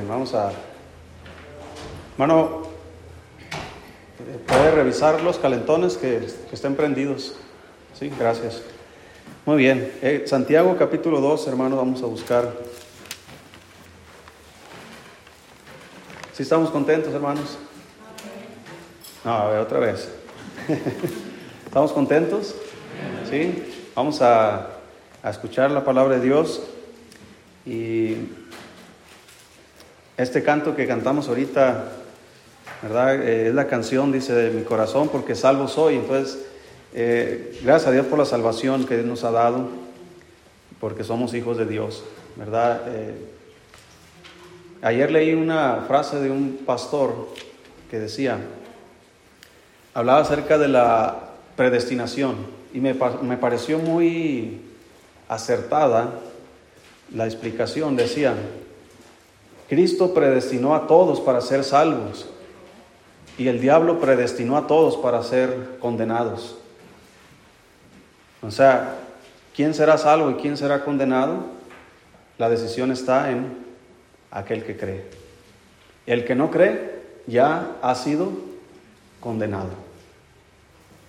Vamos a... Hermano, ¿puede revisar los calentones que, que estén prendidos? Sí, gracias. Muy bien. Eh, Santiago capítulo 2, hermano, vamos a buscar. ¿Sí estamos contentos, hermanos? No, a ver, otra vez. ¿Estamos contentos? ¿Sí? Vamos a, a escuchar la palabra de Dios y este canto que cantamos ahorita, ¿verdad? Eh, es la canción, dice, de mi corazón, porque salvo soy. Entonces, eh, gracias a Dios por la salvación que nos ha dado, porque somos hijos de Dios, ¿verdad? Eh, ayer leí una frase de un pastor que decía, hablaba acerca de la predestinación y me, me pareció muy acertada la explicación. Decía, Cristo predestinó a todos para ser salvos y el diablo predestinó a todos para ser condenados. O sea, ¿quién será salvo y quién será condenado? La decisión está en aquel que cree. El que no cree ya ha sido condenado.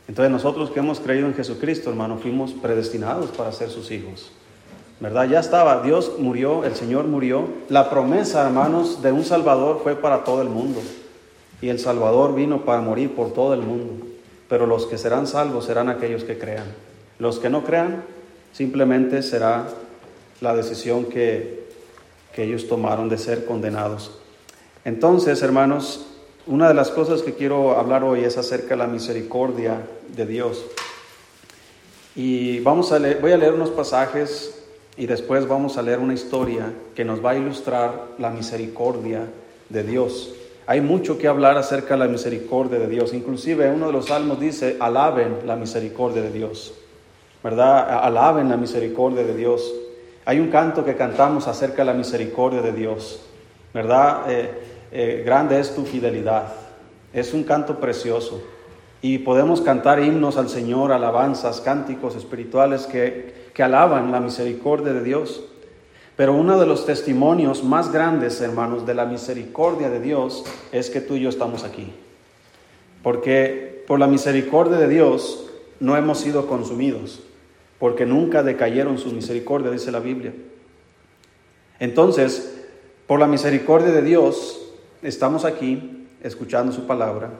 Entonces nosotros que hemos creído en Jesucristo, hermano, fuimos predestinados para ser sus hijos. ¿Verdad? Ya estaba, Dios murió, el Señor murió. La promesa, hermanos, de un Salvador fue para todo el mundo. Y el Salvador vino para morir por todo el mundo. Pero los que serán salvos serán aquellos que crean. Los que no crean, simplemente será la decisión que, que ellos tomaron de ser condenados. Entonces, hermanos, una de las cosas que quiero hablar hoy es acerca de la misericordia de Dios. Y vamos a leer, voy a leer unos pasajes y después vamos a leer una historia que nos va a ilustrar la misericordia de Dios. Hay mucho que hablar acerca de la misericordia de Dios. Inclusive uno de los salmos dice, alaben la misericordia de Dios. ¿Verdad? Alaben la misericordia de Dios. Hay un canto que cantamos acerca de la misericordia de Dios. ¿Verdad? Eh, eh, grande es tu fidelidad. Es un canto precioso. Y podemos cantar himnos al Señor, alabanzas, cánticos espirituales que que alaban la misericordia de Dios. Pero uno de los testimonios más grandes, hermanos, de la misericordia de Dios es que tú y yo estamos aquí. Porque por la misericordia de Dios no hemos sido consumidos, porque nunca decayeron su misericordia, dice la Biblia. Entonces, por la misericordia de Dios estamos aquí escuchando su palabra.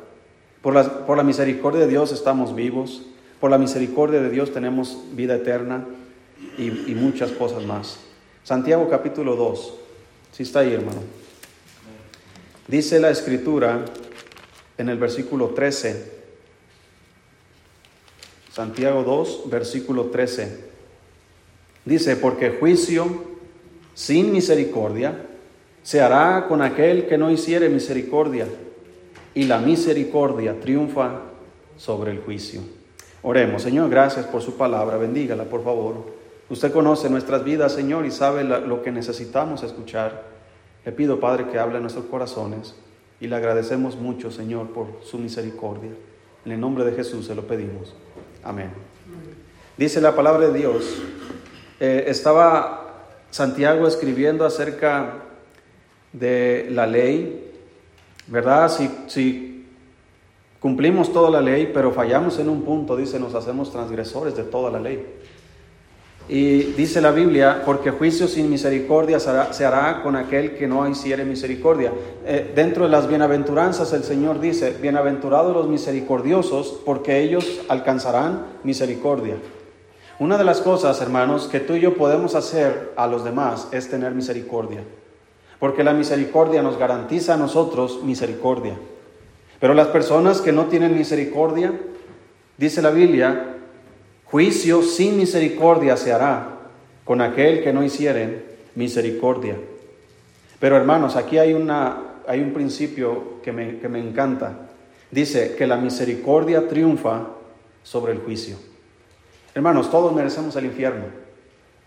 Por la, por la misericordia de Dios estamos vivos. Por la misericordia de Dios tenemos vida eterna y, muchas cosas más. Santiago capítulo 2, si está ahí hermano. Dice la escritura en el versículo 13, Santiago 2, versículo 13. Dice, porque juicio sin misericordia se hará con aquel que no hiciere misericordia, y la misericordia triunfa sobre el juicio. Oremos, Señor, gracias por su palabra, bendígala por favor. Usted conoce nuestras vidas, Señor, y sabe lo que necesitamos escuchar. Le pido, Padre, que hable en nuestros corazones y le agradecemos mucho, Señor, por su misericordia. En el nombre de Jesús se lo pedimos. Amén. Dice la palabra de Dios. Eh, estaba Santiago escribiendo acerca de la ley, ¿verdad? Si, si cumplimos toda la ley, pero fallamos en un punto, dice, nos hacemos transgresores de toda la ley. Y dice la Biblia, porque juicio sin misericordia se hará, con aquel que no hiciere misericordia. Eh, dentro de las bienaventuranzas el Señor dice, bienaventurados los misericordiosos, porque ellos alcanzarán misericordia. Una de las cosas, hermanos, que tú y yo podemos hacer a los demás es tener misericordia. Porque la misericordia nos garantiza a nosotros misericordia. Pero las personas que no tienen misericordia, dice la Biblia, Juicio sin misericordia se hará con aquel que no hicieren misericordia. Pero hermanos, aquí hay, una, hay un principio que me, que me encanta. Dice que la misericordia triunfa sobre el juicio. Hermanos, todos merecemos el infierno.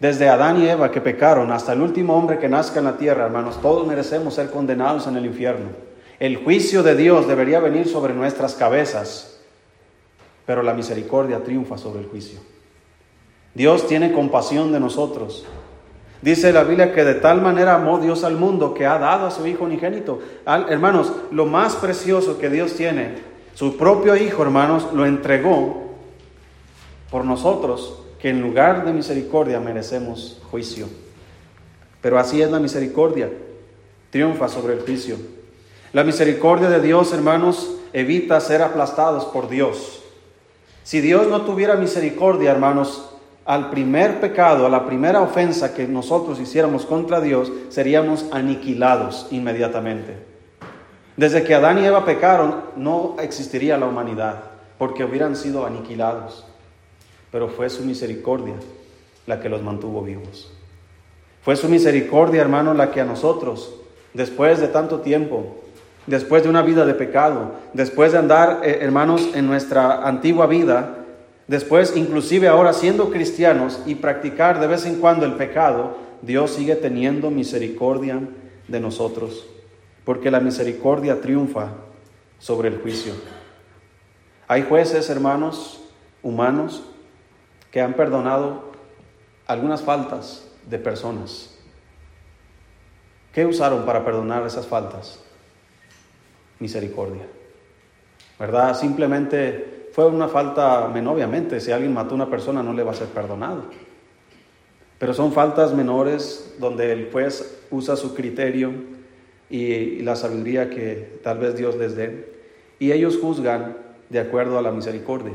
Desde Adán y Eva que pecaron hasta el último hombre que nazca en la tierra, hermanos, todos merecemos ser condenados en el infierno. El juicio de Dios debería venir sobre nuestras cabezas pero la misericordia triunfa sobre el juicio. Dios tiene compasión de nosotros. Dice la Biblia que de tal manera amó Dios al mundo que ha dado a su Hijo unigénito. hermanos, lo más precioso que Dios tiene, su propio Hijo, hermanos, lo entregó por nosotros, que en lugar de misericordia merecemos juicio. Pero así es la misericordia, triunfa sobre el juicio. La misericordia de Dios, hermanos, evita ser aplastados por Dios. Si Dios no tuviera misericordia, hermanos, al primer pecado, a la primera ofensa que nosotros hiciéramos contra Dios, seríamos aniquilados inmediatamente. Desde que Adán y Eva pecaron, no existiría la humanidad, porque hubieran sido aniquilados. Pero fue su misericordia la que los mantuvo vivos. Fue su misericordia, hermano, la que a nosotros, después de tanto tiempo, después de una vida de pecado, después de andar, eh, hermanos, en nuestra antigua vida, después inclusive ahora siendo cristianos y practicar de vez en cuando el pecado, Dios sigue teniendo misericordia de nosotros, porque la misericordia triunfa sobre el juicio. Hay jueces, hermanos, humanos, que han perdonado algunas faltas de personas. ¿Qué usaron para perdonar esas faltas? Misericordia. ¿Verdad? Simplemente fue una falta menor, obviamente, si alguien mató a una persona no le va a ser perdonado. Pero son faltas menores donde el juez usa su criterio y, la sabiduría que tal vez Dios les dé y ellos juzgan de acuerdo a la misericordia.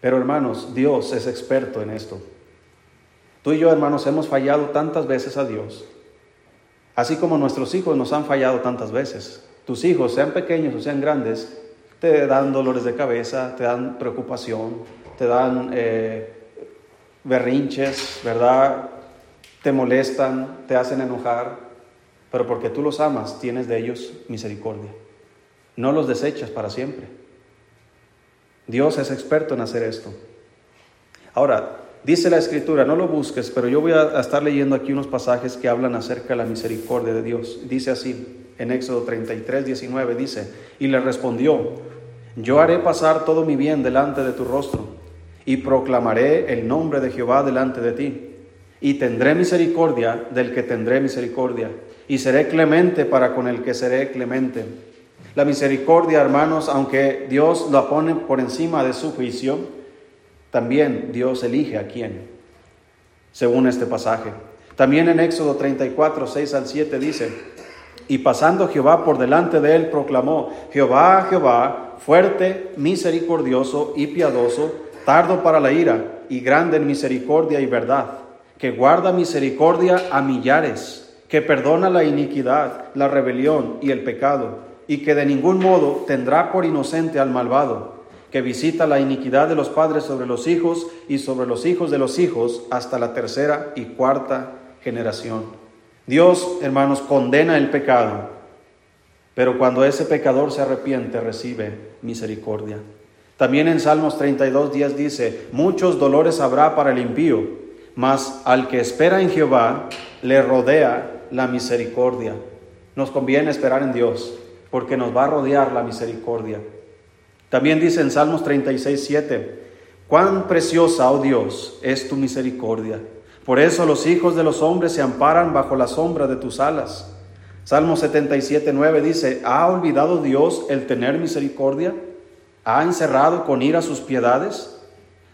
Pero hermanos, Dios es experto en esto. Tú y yo, hermanos, hemos fallado tantas veces a Dios Así como nuestros hijos nos han fallado tantas veces. Tus hijos, sean pequeños o sean grandes, te dan dolores de cabeza, te dan preocupación, te dan eh, berrinches, ¿verdad? Te molestan, te hacen enojar, pero porque tú los amas, tienes de ellos misericordia. No los desechas para siempre. Dios es experto en hacer esto. Ahora, Dice la escritura, no lo busques, pero yo voy a estar leyendo aquí unos pasajes que hablan acerca de la misericordia de Dios. Dice así, en Éxodo 33, 19, dice, y le respondió, yo haré pasar todo mi bien delante de tu rostro, y proclamaré el nombre de Jehová delante de ti, y tendré misericordia del que tendré misericordia, y seré clemente para con el que seré clemente. La misericordia, hermanos, aunque Dios la pone por encima de su juicio, también Dios elige a quién, según este pasaje. También en Éxodo 34, 6 al 7 dice, y pasando Jehová por delante de él, proclamó, Jehová, Jehová, fuerte, misericordioso y piadoso, tardo para la ira y grande en misericordia y verdad, que guarda misericordia a millares, que perdona la iniquidad, la rebelión y el pecado, y que de ningún modo tendrá por inocente al malvado que visita la iniquidad de los padres sobre los hijos y sobre los hijos de los hijos hasta la tercera y cuarta generación. Dios, hermanos, condena el pecado, pero cuando ese pecador se arrepiente recibe misericordia. También en Salmos 32, 10 dice, muchos dolores habrá para el impío, mas al que espera en Jehová le rodea la misericordia. Nos conviene esperar en Dios, porque nos va a rodear la misericordia. También dice en Salmos 36, 7, cuán preciosa, oh Dios, es tu misericordia. Por eso los hijos de los hombres se amparan bajo la sombra de tus alas. Salmo 77, 9 dice, ¿ha olvidado Dios el tener misericordia? ¿Ha encerrado con ira sus piedades?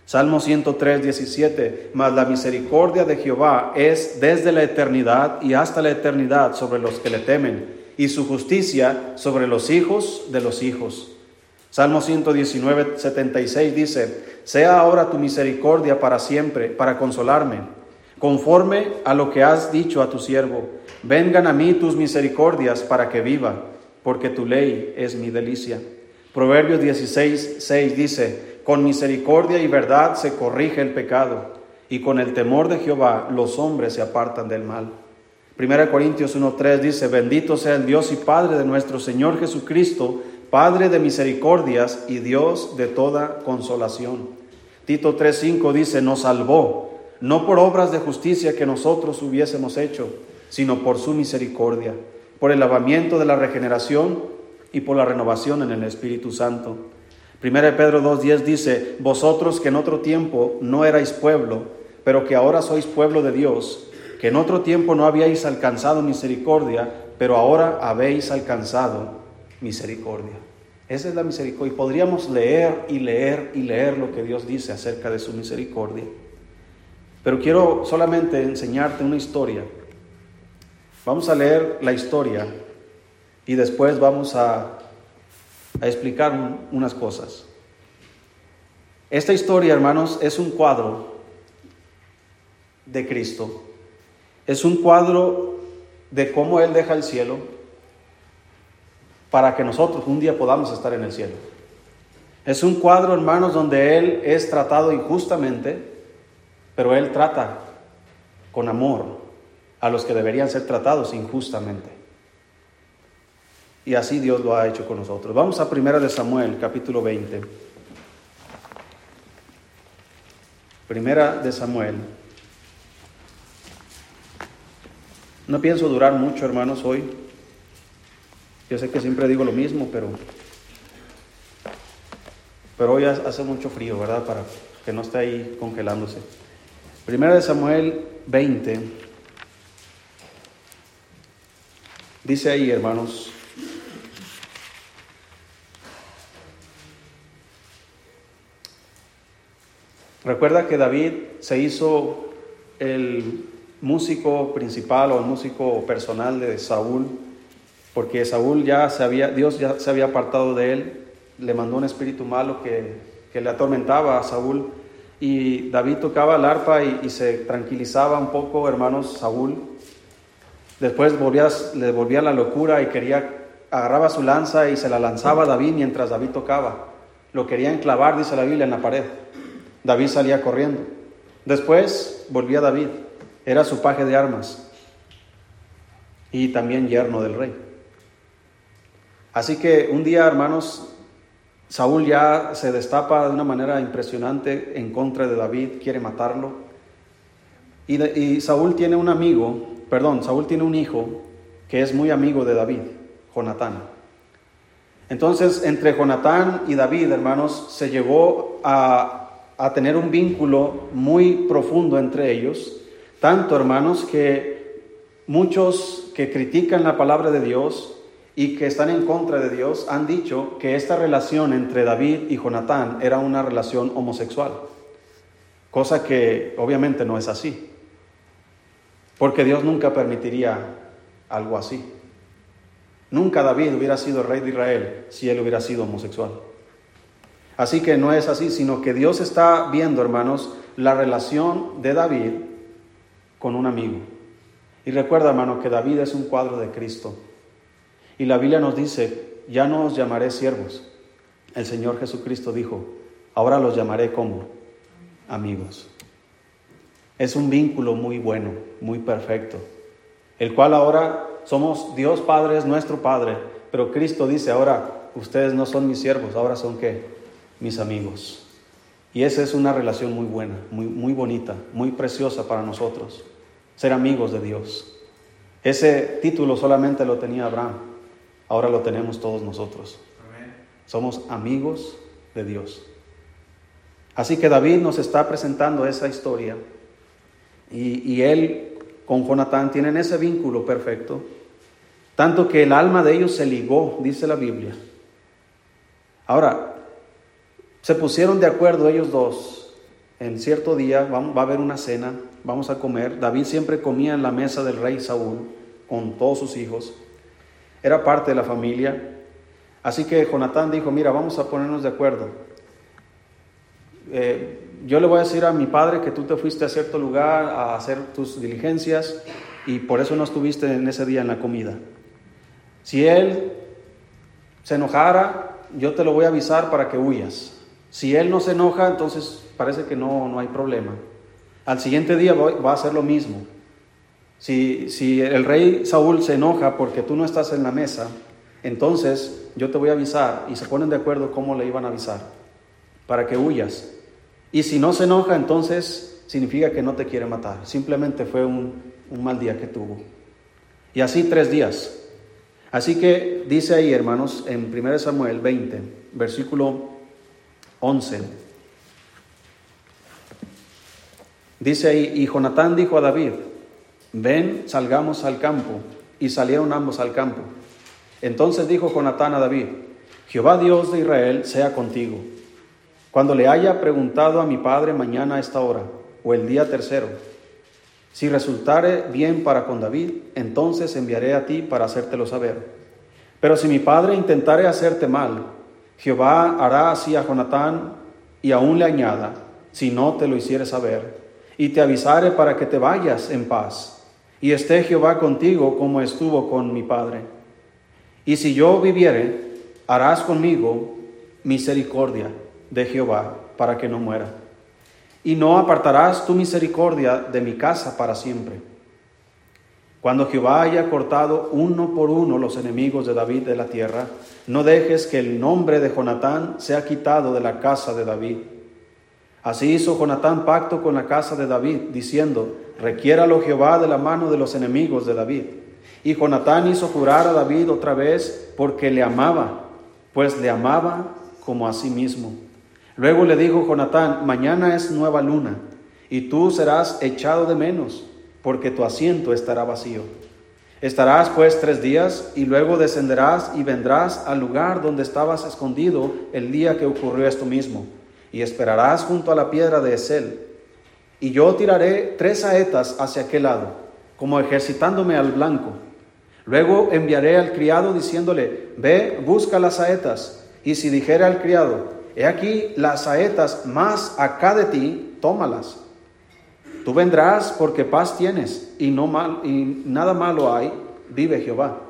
Salmo 103, 17, mas la misericordia de Jehová es desde la eternidad y hasta la eternidad sobre los que le temen, y su justicia sobre los hijos de los hijos Salmo 119, 76 dice, sea ahora tu misericordia para siempre, para consolarme, conforme a lo que has dicho a tu siervo. Vengan a mí tus misericordias para que viva, porque tu ley es mi delicia. Proverbios 16, 6 dice, con misericordia y verdad se corrige el pecado, y con el temor de Jehová los hombres se apartan del mal. Primera Corintios 1.3 dice, bendito sea el Dios y Padre de nuestro Señor Jesucristo, Padre de misericordias y Dios de toda consolación. Tito 3:5 dice, nos salvó, no por obras de justicia que nosotros hubiésemos hecho, sino por su misericordia, por el lavamiento de la regeneración y por la renovación en el Espíritu Santo. Primera de Pedro 2:10 dice, vosotros que en otro tiempo no erais pueblo, pero que ahora sois pueblo de Dios, que en otro tiempo no habíais alcanzado misericordia, pero ahora habéis alcanzado misericordia. Esa es la misericordia. Y podríamos leer y leer y leer lo que Dios dice acerca de su misericordia. Pero quiero solamente enseñarte una historia. Vamos a leer la historia y después vamos a, explicar unas cosas. Esta historia, hermanos, es un cuadro de Cristo. Es un cuadro de cómo Él deja el cielo para que nosotros un día podamos estar en el cielo. Es un cuadro, hermanos, donde Él es tratado injustamente, pero Él trata con amor a los que deberían ser tratados injustamente. Y así Dios lo ha hecho con nosotros. Vamos a 1 de Samuel, capítulo 20. Primera de Samuel. No pienso durar mucho, hermanos, hoy. Yo sé que siempre digo lo mismo, pero pero hoy hace mucho frío, ¿verdad? Para que no esté ahí congelándose. Primera de Samuel 20. Dice ahí, hermanos, Recuerda que David se hizo el músico principal o el músico personal de Saúl, porque Saúl ya se había, Dios ya se había apartado de él, le mandó un espíritu malo que, que le atormentaba a Saúl y David tocaba el arpa y, se tranquilizaba un poco, hermanos, Saúl. Después volvía, le volvía la locura y quería, agarraba su lanza y se la lanzaba a David mientras David tocaba. Lo quería enclavar, dice la Biblia, en la pared. David salía corriendo. Después volvía David, era su paje de armas y también yerno del rey. Así que un día, hermanos, Saúl ya se destapa de una manera impresionante en contra de David, quiere matarlo. Y, Saúl tiene un amigo, perdón, Saúl tiene un hijo que es muy amigo de David, Jonatán. Entonces, entre Jonatán y David, hermanos, se llegó a, a tener un vínculo muy profundo entre ellos, tanto, hermanos, que muchos que critican la palabra de Dios y que están en contra de Dios han dicho que esta relación entre David y Jonatán era una relación homosexual, cosa que obviamente no es así, porque Dios nunca permitiría algo así. Nunca David hubiera sido rey de Israel si él hubiera sido homosexual. Así que no es así, sino que Dios está viendo, hermanos, la relación de David con un amigo. Y recuerda, hermano, que David es un cuadro de Cristo. Y la Biblia nos dice, ya no os llamaré siervos. El Señor Jesucristo dijo, ahora los llamaré como amigos. Es un vínculo muy bueno, muy perfecto, el cual ahora somos Dios Padre, es nuestro Padre, pero Cristo dice ahora, ustedes no son mis siervos, ahora son qué? Mis amigos. Y esa es una relación muy buena, muy, muy bonita, muy preciosa para nosotros, ser amigos de Dios. Ese título solamente lo tenía Abraham, ahora lo tenemos todos nosotros. Somos amigos de Dios. Así que David nos está presentando esa historia y, él con Jonatán tienen ese vínculo perfecto, tanto que el alma de ellos se ligó, dice la Biblia. Ahora, se pusieron de acuerdo ellos dos. En cierto día va a haber una cena, vamos a comer. David siempre comía en la mesa del rey Saúl con todos sus hijos era parte de la familia. Así que Jonatán dijo, mira, vamos a ponernos de acuerdo. Eh, yo le voy a decir a mi padre que tú te fuiste a cierto lugar a hacer tus diligencias y por eso no estuviste en ese día en la comida. Si él se enojara, yo te lo voy a avisar para que huyas. Si él no se enoja, entonces parece que no, no hay problema. Al siguiente día va a hacer lo mismo. Si, el rey Saúl se enoja porque tú no estás en la mesa, entonces yo te voy a avisar y se ponen de acuerdo cómo le iban a avisar para que huyas. Y si no se enoja, entonces significa que no te quiere matar. Simplemente fue un, mal día que tuvo. Y así tres días. Así que dice ahí, hermanos, en 1 Samuel 20, versículo 11. Dice ahí, y Jonatán dijo a David, ven, salgamos al campo. Y salieron ambos al campo. Entonces dijo Jonatán a David, Jehová Dios de Israel sea contigo. Cuando le haya preguntado a mi padre mañana a esta hora, o el día tercero, si resultare bien para con David, entonces enviaré a ti para hacértelo saber. Pero si mi padre intentare hacerte mal, Jehová hará así a Jonatán y aún le añada, si no te lo hiciere saber, y te avisare para que te vayas en paz, y esté Jehová contigo como estuvo con mi padre. Y si yo viviere, harás conmigo misericordia de Jehová para que no muera y no apartarás tu misericordia de mi casa para siempre. Cuando Jehová haya cortado uno por uno los enemigos de David de la tierra, no dejes que el nombre de Jonatán sea quitado de la casa de David. Así hizo Jonatán pacto con la casa de David, diciendo, requiéralo Jehová de la mano de los enemigos de David. Y Jonatán hizo jurar a David otra vez porque le amaba, pues le amaba como a sí mismo. Luego le dijo Jonatán, mañana es nueva luna, y tú serás echado de menos, porque tu asiento estará vacío. Estarás pues tres días, y luego descenderás y vendrás al lugar donde estabas escondido el día que ocurrió esto mismo, y esperarás junto a la piedra de Esel. Y yo tiraré tres saetas hacia aquel lado, como ejercitándome al blanco. Luego enviaré al criado diciéndole, ve, busca las saetas, y si dijere al criado, he aquí las saetas más acá de ti, tómalas. Tú vendrás porque paz tienes y, no mal, y nada malo hay, vive Jehová.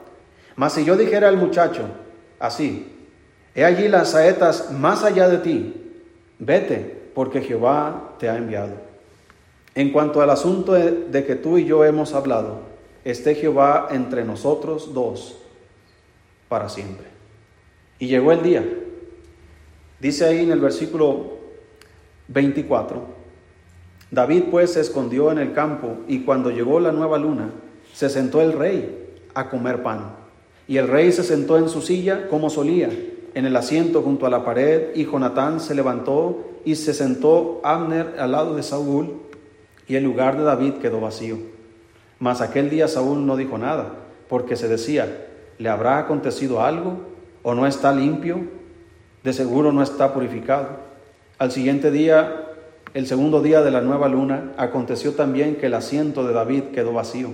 Mas si yo dijera al muchacho, así, he allí las saetas más allá de ti, vete porque Jehová te ha enviado. En cuanto al asunto de, que tú y yo hemos hablado, esté Jehová entre nosotros dos para siempre. Y llegó el día Dice ahí en el versículo 24, David pues se escondió en el campo y cuando llegó la nueva luna, se sentó el rey a comer pan. Y el rey se sentó en su silla como solía, en el asiento junto a la pared, y Jonatán se levantó y se sentó Abner al lado de Saúl, y el lugar de David quedó vacío. Mas aquel día Saúl no dijo nada, porque se decía, ¿le habrá acontecido algo? ¿O no está limpio? de seguro no está purificado. Al siguiente día, el segundo día de la nueva luna, aconteció también que el asiento de David quedó vacío.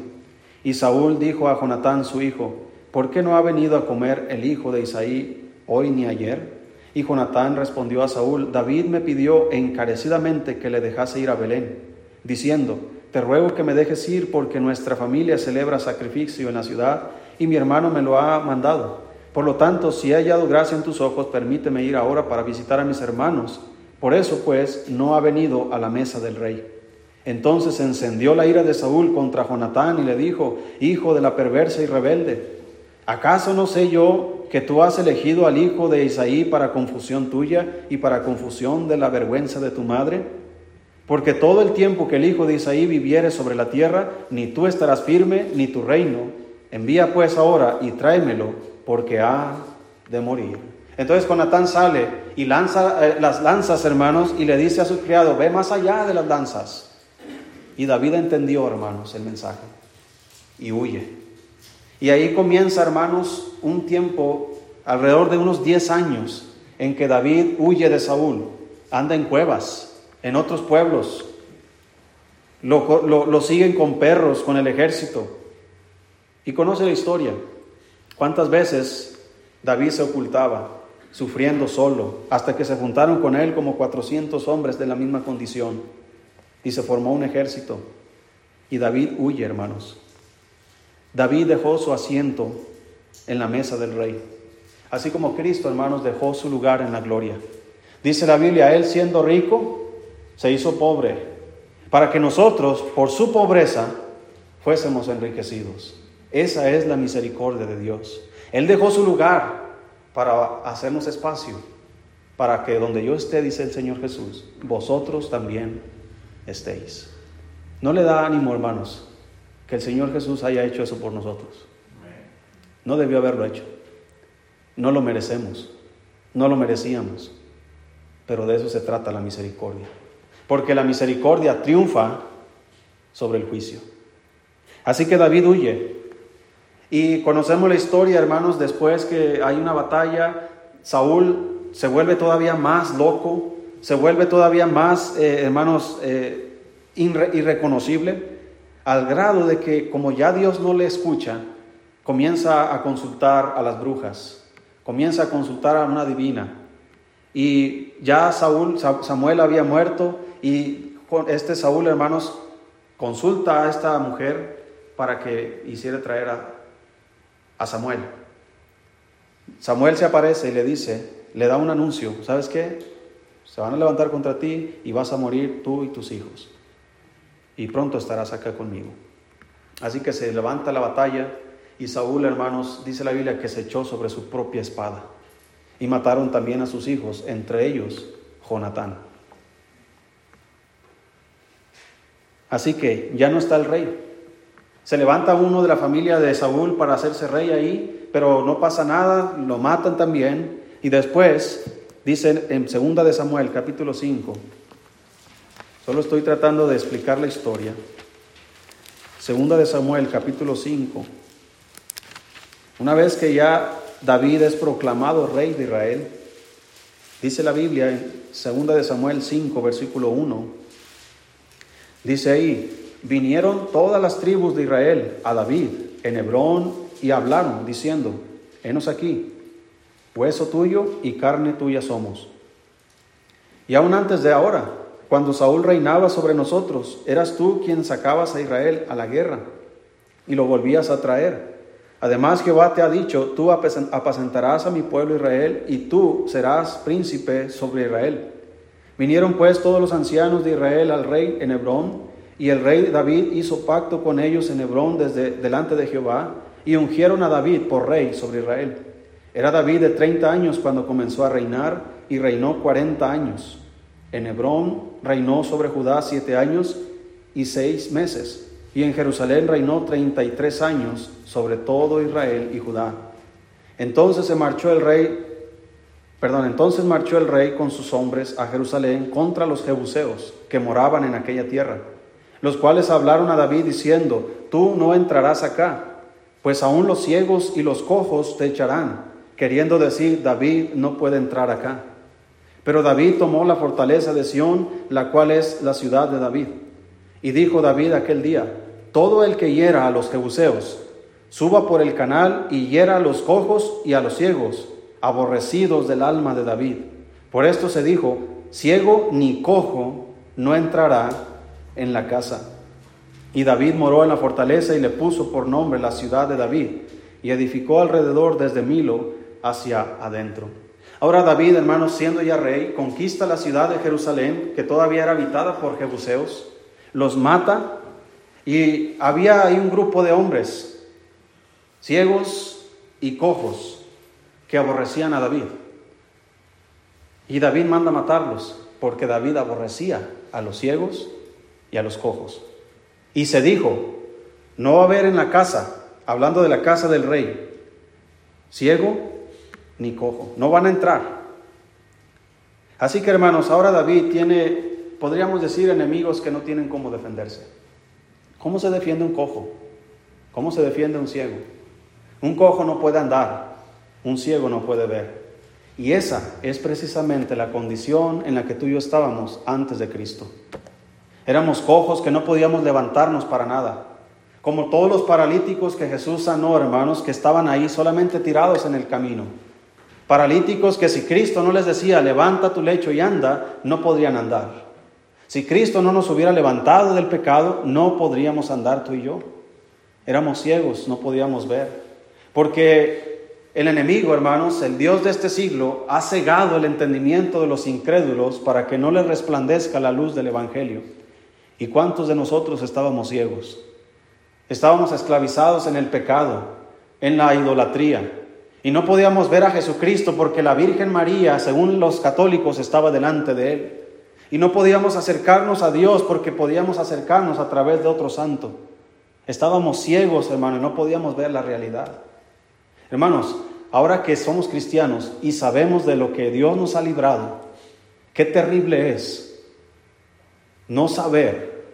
Y Saúl dijo a Jonatán su hijo, ¿por qué no ha venido a comer el hijo de Isaí hoy ni ayer? Y Jonatán respondió a Saúl, David me pidió encarecidamente que le dejase ir a Belén, diciendo, te ruego que me dejes ir porque nuestra familia celebra sacrificio en la ciudad y mi hermano me lo ha mandado. Por lo tanto, si he hallado gracia en tus ojos, permíteme ir ahora para visitar a mis hermanos. Por eso, pues, no ha venido a la mesa del rey. Entonces encendió la ira de Saúl contra Jonatán y le dijo, Hijo de la perversa y rebelde, ¿acaso no sé yo que tú has elegido al hijo de Isaí para confusión tuya y para confusión de la vergüenza de tu madre? Porque todo el tiempo que el hijo de Isaí viviere sobre la tierra, ni tú estarás firme, ni tu reino. Envía pues ahora y tráemelo porque ha de morir. Entonces Jonatán sale y lanza eh, las lanzas, hermanos, y le dice a su criado, ve más allá de las lanzas. Y David entendió, hermanos, el mensaje y huye. Y ahí comienza, hermanos, un tiempo, alrededor de unos 10 años, en que David huye de Saúl, anda en cuevas, en otros pueblos, lo, lo siguen con perros, con el ejército. Y conoce la historia. ¿Cuántas veces David se ocultaba, sufriendo solo, hasta que se juntaron con él como 400 hombres de la misma condición y se formó un ejército? Y David huye, hermanos. David dejó su asiento en la mesa del rey, así como Cristo, hermanos, dejó su lugar en la gloria. Dice la Biblia, él siendo rico, se hizo pobre, para que nosotros, por su pobreza, fuésemos enriquecidos. Esa es la misericordia de Dios. Él dejó su lugar para hacernos espacio, para que donde yo esté, dice el Señor Jesús, vosotros también estéis. No le da ánimo, hermanos, que el Señor Jesús haya hecho eso por nosotros. No debió haberlo hecho. No lo merecemos. No lo merecíamos. Pero de eso se trata la misericordia. Porque la misericordia triunfa sobre el juicio. Así que David huye. Y conocemos la historia, hermanos, después que hay una batalla, Saúl se vuelve todavía más loco, se vuelve todavía más, eh, hermanos, eh, irreconocible, al grado de que como ya Dios no le escucha, comienza a consultar a las brujas, comienza a consultar a una divina. Y ya Saúl, Samuel había muerto y este Saúl, hermanos, consulta a esta mujer para que hiciera traer a, a Samuel. Samuel se aparece y le dice, le da un anuncio, ¿sabes qué? Se van a levantar contra ti y vas a morir tú y tus hijos. Y pronto estarás acá conmigo. Así que se levanta la batalla y Saúl, hermanos, dice la Biblia que se echó sobre su propia espada. Y mataron también a sus hijos, entre ellos Jonatán. Así que ya no está el rey. Se levanta uno de la familia de Saúl para hacerse rey ahí, pero no pasa nada, lo matan también. Y después, dice en segunda de Samuel, capítulo 5, solo estoy tratando de explicar la historia. Segunda de Samuel, capítulo 5. Una vez que ya David es proclamado rey de Israel, dice la Biblia en segunda de Samuel 5, versículo 1, dice ahí, vinieron todas las tribus de Israel a David en Hebrón y hablaron diciendo, henos aquí, hueso tuyo y carne tuya somos. Y aún antes de ahora, cuando Saúl reinaba sobre nosotros, eras tú quien sacabas a Israel a la guerra y lo volvías a traer. Además Jehová te ha dicho, tú apacentarás a mi pueblo Israel y tú serás príncipe sobre Israel. Vinieron pues todos los ancianos de Israel al rey en Hebrón, y el rey David hizo pacto con ellos en Hebrón desde delante de Jehová, y ungieron a David por rey sobre Israel. Era David de treinta años cuando comenzó a reinar, y reinó cuarenta años. En Hebrón reinó sobre Judá siete años y seis meses y en Jerusalén reinó treinta y tres años sobre todo Israel y Judá. Entonces se marchó el rey, perdón, entonces marchó el rey con sus hombres a Jerusalén contra los jebuseos que moraban en aquella tierra, los cuales hablaron a David diciendo, tú no entrarás acá, pues aún los ciegos y los cojos te echarán, queriendo decir, David no puede entrar acá. Pero David tomó la fortaleza de Sión, la cual es la ciudad de David y dijo David aquel día, todo el que hiera a los jebuseos, suba por el canal y hiera a los cojos y a los ciegos, aborrecidos del alma de David. Por esto se dijo, ciego ni cojo no entrará en la casa. Y David moró en la fortaleza y le puso por nombre la ciudad de David, y edificó alrededor desde Milo hacia adentro. Ahora David, hermanos, siendo ya rey, conquista la ciudad de Jerusalén, que todavía era habitada por jebuseos, los mata y había ahí un grupo de hombres, ciegos y cojos, que aborrecían a David. Y David manda matarlos porque David aborrecía a los ciegos y a los cojos. Y se dijo, no va a haber en la casa, hablando de la casa del rey, ciego ni cojo, no van a entrar. Así que hermanos, ahora David tiene podríamos decir, enemigos que no tienen cómo defenderse. ¿Cómo se defiende un cojo? ¿Cómo se defiende un ciego? Un cojo no puede andar, un ciego no puede ver. Y esa es precisamente la condición en la que tú y yo estábamos antes de Cristo. Éramos cojos que no podíamos levantarnos para nada. Como todos los paralíticos que Jesús sanó, hermanos, que estaban ahí solamente tirados en el camino. Paralíticos que si Cristo no les decía, levanta tu lecho y anda, no podrían andar. Si Cristo no nos hubiera levantado del pecado, no podríamos andar tú y yo. Éramos ciegos, no podíamos ver. Porque el enemigo, hermanos, el Dios de este siglo, ha cegado el entendimiento de los incrédulos para que no les resplandezca la luz del Evangelio. ¿Y cuántos de nosotros estábamos ciegos? Estábamos esclavizados en el pecado, en la idolatría. Y no podíamos ver a Jesucristo porque la Virgen María, según los católicos, estaba delante de él. Y no podíamos acercarnos a Dios porque podíamos acercarnos a través de otro santo. Estábamos ciegos, hermano, y no podíamos ver la realidad. Hermanos, ahora que somos cristianos y sabemos de lo que Dios nos ha librado, qué terrible es no saber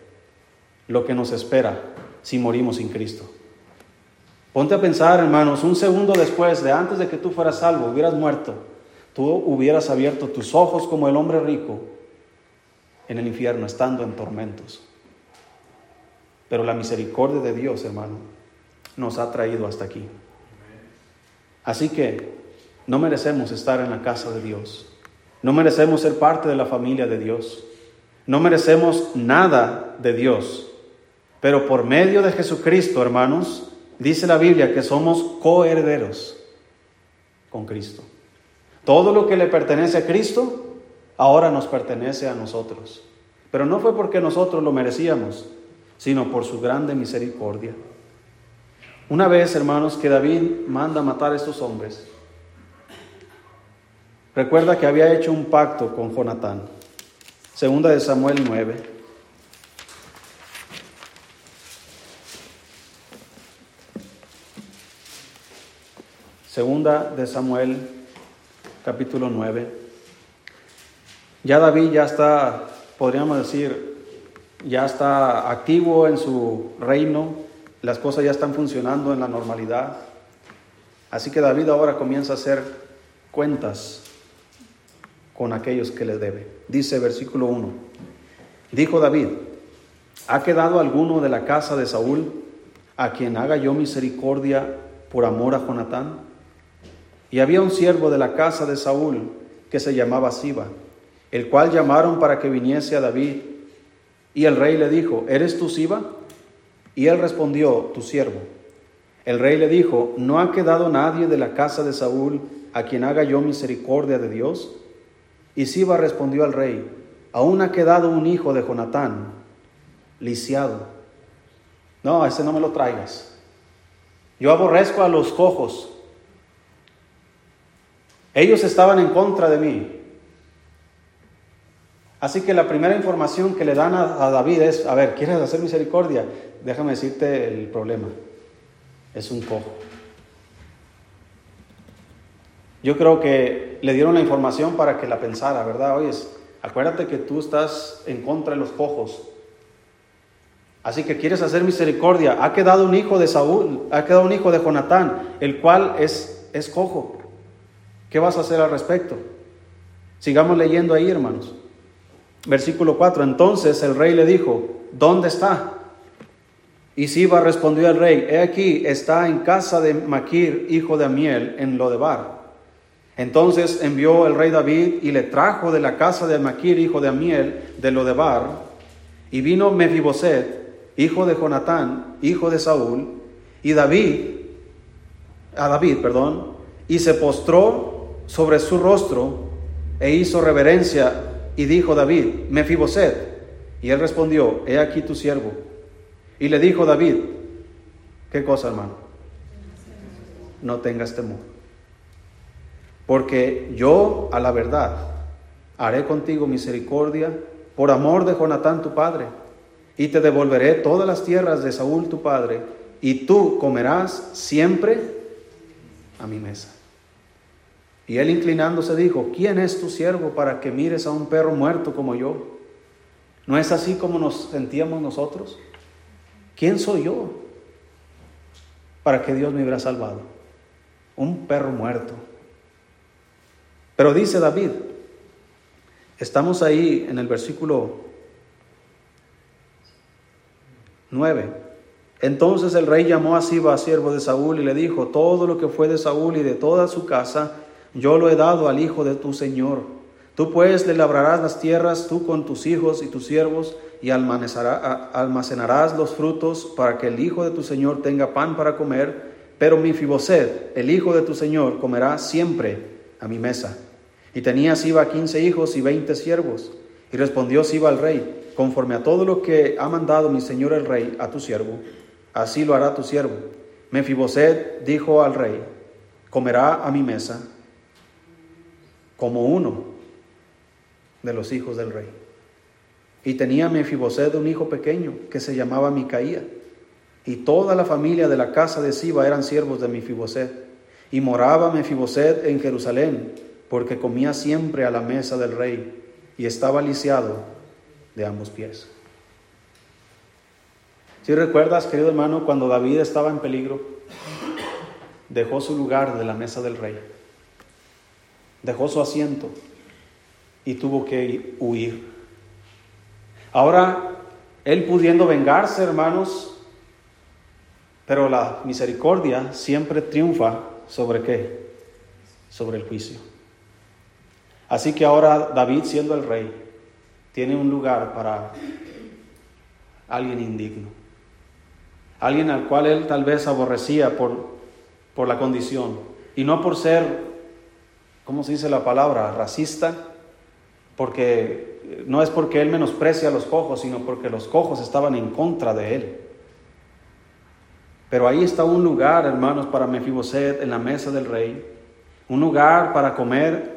lo que nos espera si morimos sin Cristo. Ponte a pensar, hermanos, un segundo después de antes de que tú fueras salvo, hubieras muerto, tú hubieras abierto tus ojos como el hombre rico en el infierno, estando en tormentos. Pero la misericordia de Dios, hermano, nos ha traído hasta aquí. Así que no merecemos estar en la casa de Dios. No merecemos ser parte de la familia de Dios. No merecemos nada de Dios. Pero por medio de Jesucristo, hermanos, dice la Biblia que somos coherederos con Cristo. Todo lo que le pertenece a Cristo, ahora nos pertenece a nosotros. Pero no fue porque nosotros lo merecíamos, sino por su grande misericordia. Una vez, hermanos, que David manda matar a estos hombres, recuerda que había hecho un pacto con Jonatán. Segunda de Samuel 9. Segunda de Samuel, capítulo 9. Ya David ya está, podríamos decir, ya está activo en su reino, las cosas ya están funcionando en la normalidad. Así que David ahora comienza a hacer cuentas con aquellos que le debe. Dice versículo 1, dijo David, ¿ha quedado alguno de la casa de Saúl a quien haga yo misericordia por amor a Jonatán? Y había un siervo de la casa de Saúl que se llamaba Siba, el cual llamaron para que viniese a David. Y el rey le dijo, ¿eres tú Siba? Y él respondió, tu siervo. El rey le dijo, ¿no ha quedado nadie de la casa de Saúl a quien haga yo misericordia de Dios? Y Siba respondió al rey, aún ha quedado un hijo de Jonatán, lisiado. No, ese no me lo traigas. Yo aborrezco a los cojos. Ellos estaban en contra de mí. Así que la primera información que le dan a, David es, a ver, ¿quieres hacer misericordia? Déjame decirte el problema. Es un cojo. Yo creo que le dieron la información para que la pensara, ¿verdad? Oye, acuérdate que tú estás en contra de los cojos. Así que quieres hacer misericordia. Ha quedado un hijo de Saúl, ha quedado un hijo de Jonatán, el cual es, es cojo. ¿Qué vas a hacer al respecto? Sigamos leyendo ahí, hermanos. Versículo 4. Entonces el rey le dijo, ¿dónde está? Y Siba respondió al rey, he aquí, está en casa de Maquir, hijo de Amiel, en Lodebar. Entonces envió el rey David y le trajo de la casa de Maquir, hijo de Amiel, de Lodebar, y vino Mefiboset, hijo de Jonatán, hijo de Saúl, y David, a David, perdón, y se postró sobre su rostro e hizo reverencia, y dijo David, Mefiboset, y él respondió, he aquí tu siervo. Y le dijo David, ¿qué cosa, hermano? No tengas temor porque yo a la verdad haré contigo misericordia por amor de Jonatán tu padre, y te devolveré todas las tierras de Saúl tu padre, y tú comerás siempre a mi mesa. Y él inclinándose dijo, ¿quién es tu siervo para que mires a un perro muerto como yo? ¿No es así como nos sentíamos nosotros? ¿Quién soy yo para que Dios me hubiera salvado? Un perro muerto. Pero dice David, estamos ahí en el versículo 9. Entonces el rey llamó a Siba, siervo de Saúl, y le dijo, todo lo que fue de Saúl y de toda su casa, yo lo he dado al hijo de tu Señor. Tú pues le labrarás las tierras, tú con tus hijos y tus siervos, y almacenarás los frutos para que el hijo de tu Señor tenga pan para comer, pero mi el hijo de tu Señor, comerá siempre a mi mesa. Y tenía Siba quince hijos y veinte siervos. Y respondió Siba al rey, conforme a todo lo que ha mandado mi señor el rey a tu siervo, así lo hará tu siervo. Mefiboset dijo al rey, comerá a mi mesa como uno de los hijos del rey. Y tenía Mefiboset un hijo pequeño que se llamaba Micaía. Y toda la familia de la casa de Siba eran siervos de Mefiboset. Y moraba Mefiboset en Jerusalén, porque comía siempre a la mesa del rey y estaba lisiado de ambos pies. Si recuerdas, querido hermano, cuando David estaba en peligro, dejó su lugar de la mesa del rey, dejó su asiento y tuvo que huir. Ahora, él pudiendo vengarse, hermanos, pero la misericordia siempre triunfa sobre qué? Sobre el juicio. Así que ahora David, siendo el rey, tiene un lugar para alguien indigno. Alguien al cual él tal vez aborrecía por, por la condición. Y no por ser, ¿cómo se dice la palabra? Racista. Porque no es porque él menosprecia a los cojos, sino porque los cojos estaban en contra de él. Pero ahí está un lugar, hermanos, para Mefiboset en la mesa del rey. Un lugar para comer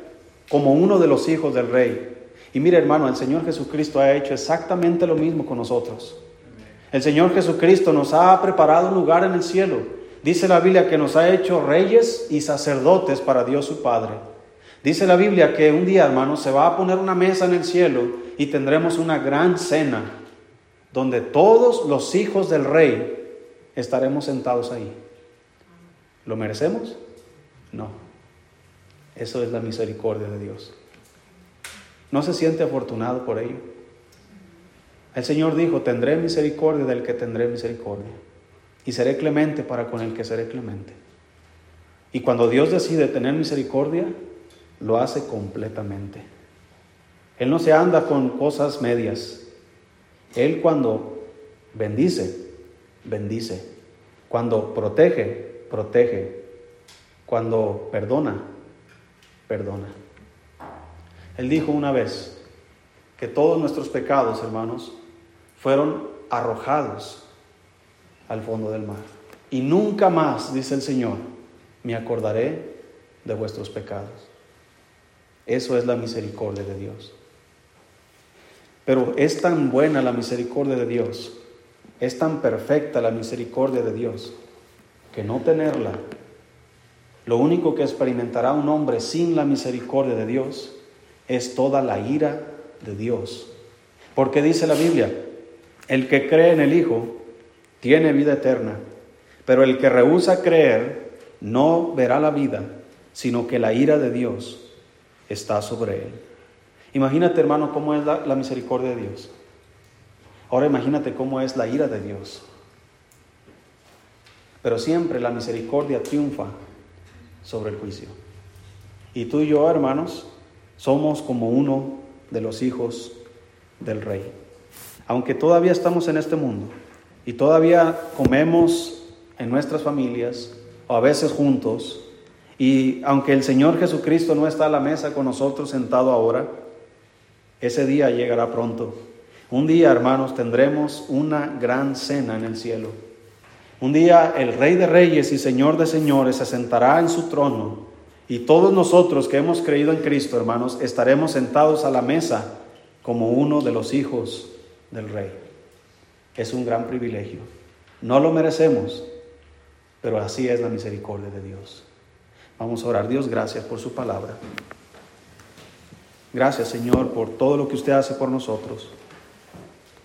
como uno de los hijos del rey. Y mire, hermano, el Señor Jesucristo ha hecho exactamente lo mismo con nosotros. El Señor Jesucristo nos ha preparado un lugar en el cielo. Dice la Biblia que nos ha hecho reyes y sacerdotes para Dios su Padre. Dice la Biblia que un día, hermano, se va a poner una mesa en el cielo y tendremos una gran cena donde todos los hijos del rey estaremos sentados ahí. ¿Lo merecemos? No. Eso es la misericordia de Dios. ¿No se siente afortunado por ello? El Señor dijo, tendré misericordia del que tendré misericordia. Y seré clemente para con el que seré clemente. Y cuando Dios decide tener misericordia, lo hace completamente. Él no se anda con cosas medias. Él cuando bendice, bendice. Cuando protege, protege. Cuando perdona, perdona. Él dijo una vez que todos nuestros pecados, hermanos, fueron arrojados al fondo del mar. Y nunca más, dice el Señor, me acordaré de vuestros pecados. Eso es la misericordia de Dios. Pero es tan buena la misericordia de Dios es tan perfecta la misericordia de Dios que no tenerla, lo único que experimentará un hombre sin la misericordia de Dios es toda la ira de Dios. Porque dice la Biblia, el que cree en el Hijo tiene vida eterna, pero el que rehúsa creer no verá la vida, sino que la ira de Dios está sobre él. Imagínate, hermano, cómo es la, la misericordia de Dios. Ahora imagínate cómo es la ira de Dios. Pero siempre la misericordia triunfa sobre el juicio. Y tú y yo, hermanos, somos como uno de los hijos del rey. Aunque todavía estamos en este mundo y todavía comemos en nuestras familias o a veces juntos, y aunque el Señor Jesucristo no está a la mesa con nosotros sentado ahora, ese día llegará pronto un día, hermanos, tendremos una gran cena en el cielo. Un día el Rey de Reyes y Señor de Señores se sentará en su trono y todos nosotros que hemos creído en Cristo, hermanos, estaremos sentados a la mesa como uno de los hijos del Rey. Es un gran privilegio. No lo merecemos, pero así es la misericordia de Dios. Vamos a orar. Dios, gracias por su palabra. Gracias, Señor, por todo lo que usted hace por nosotros.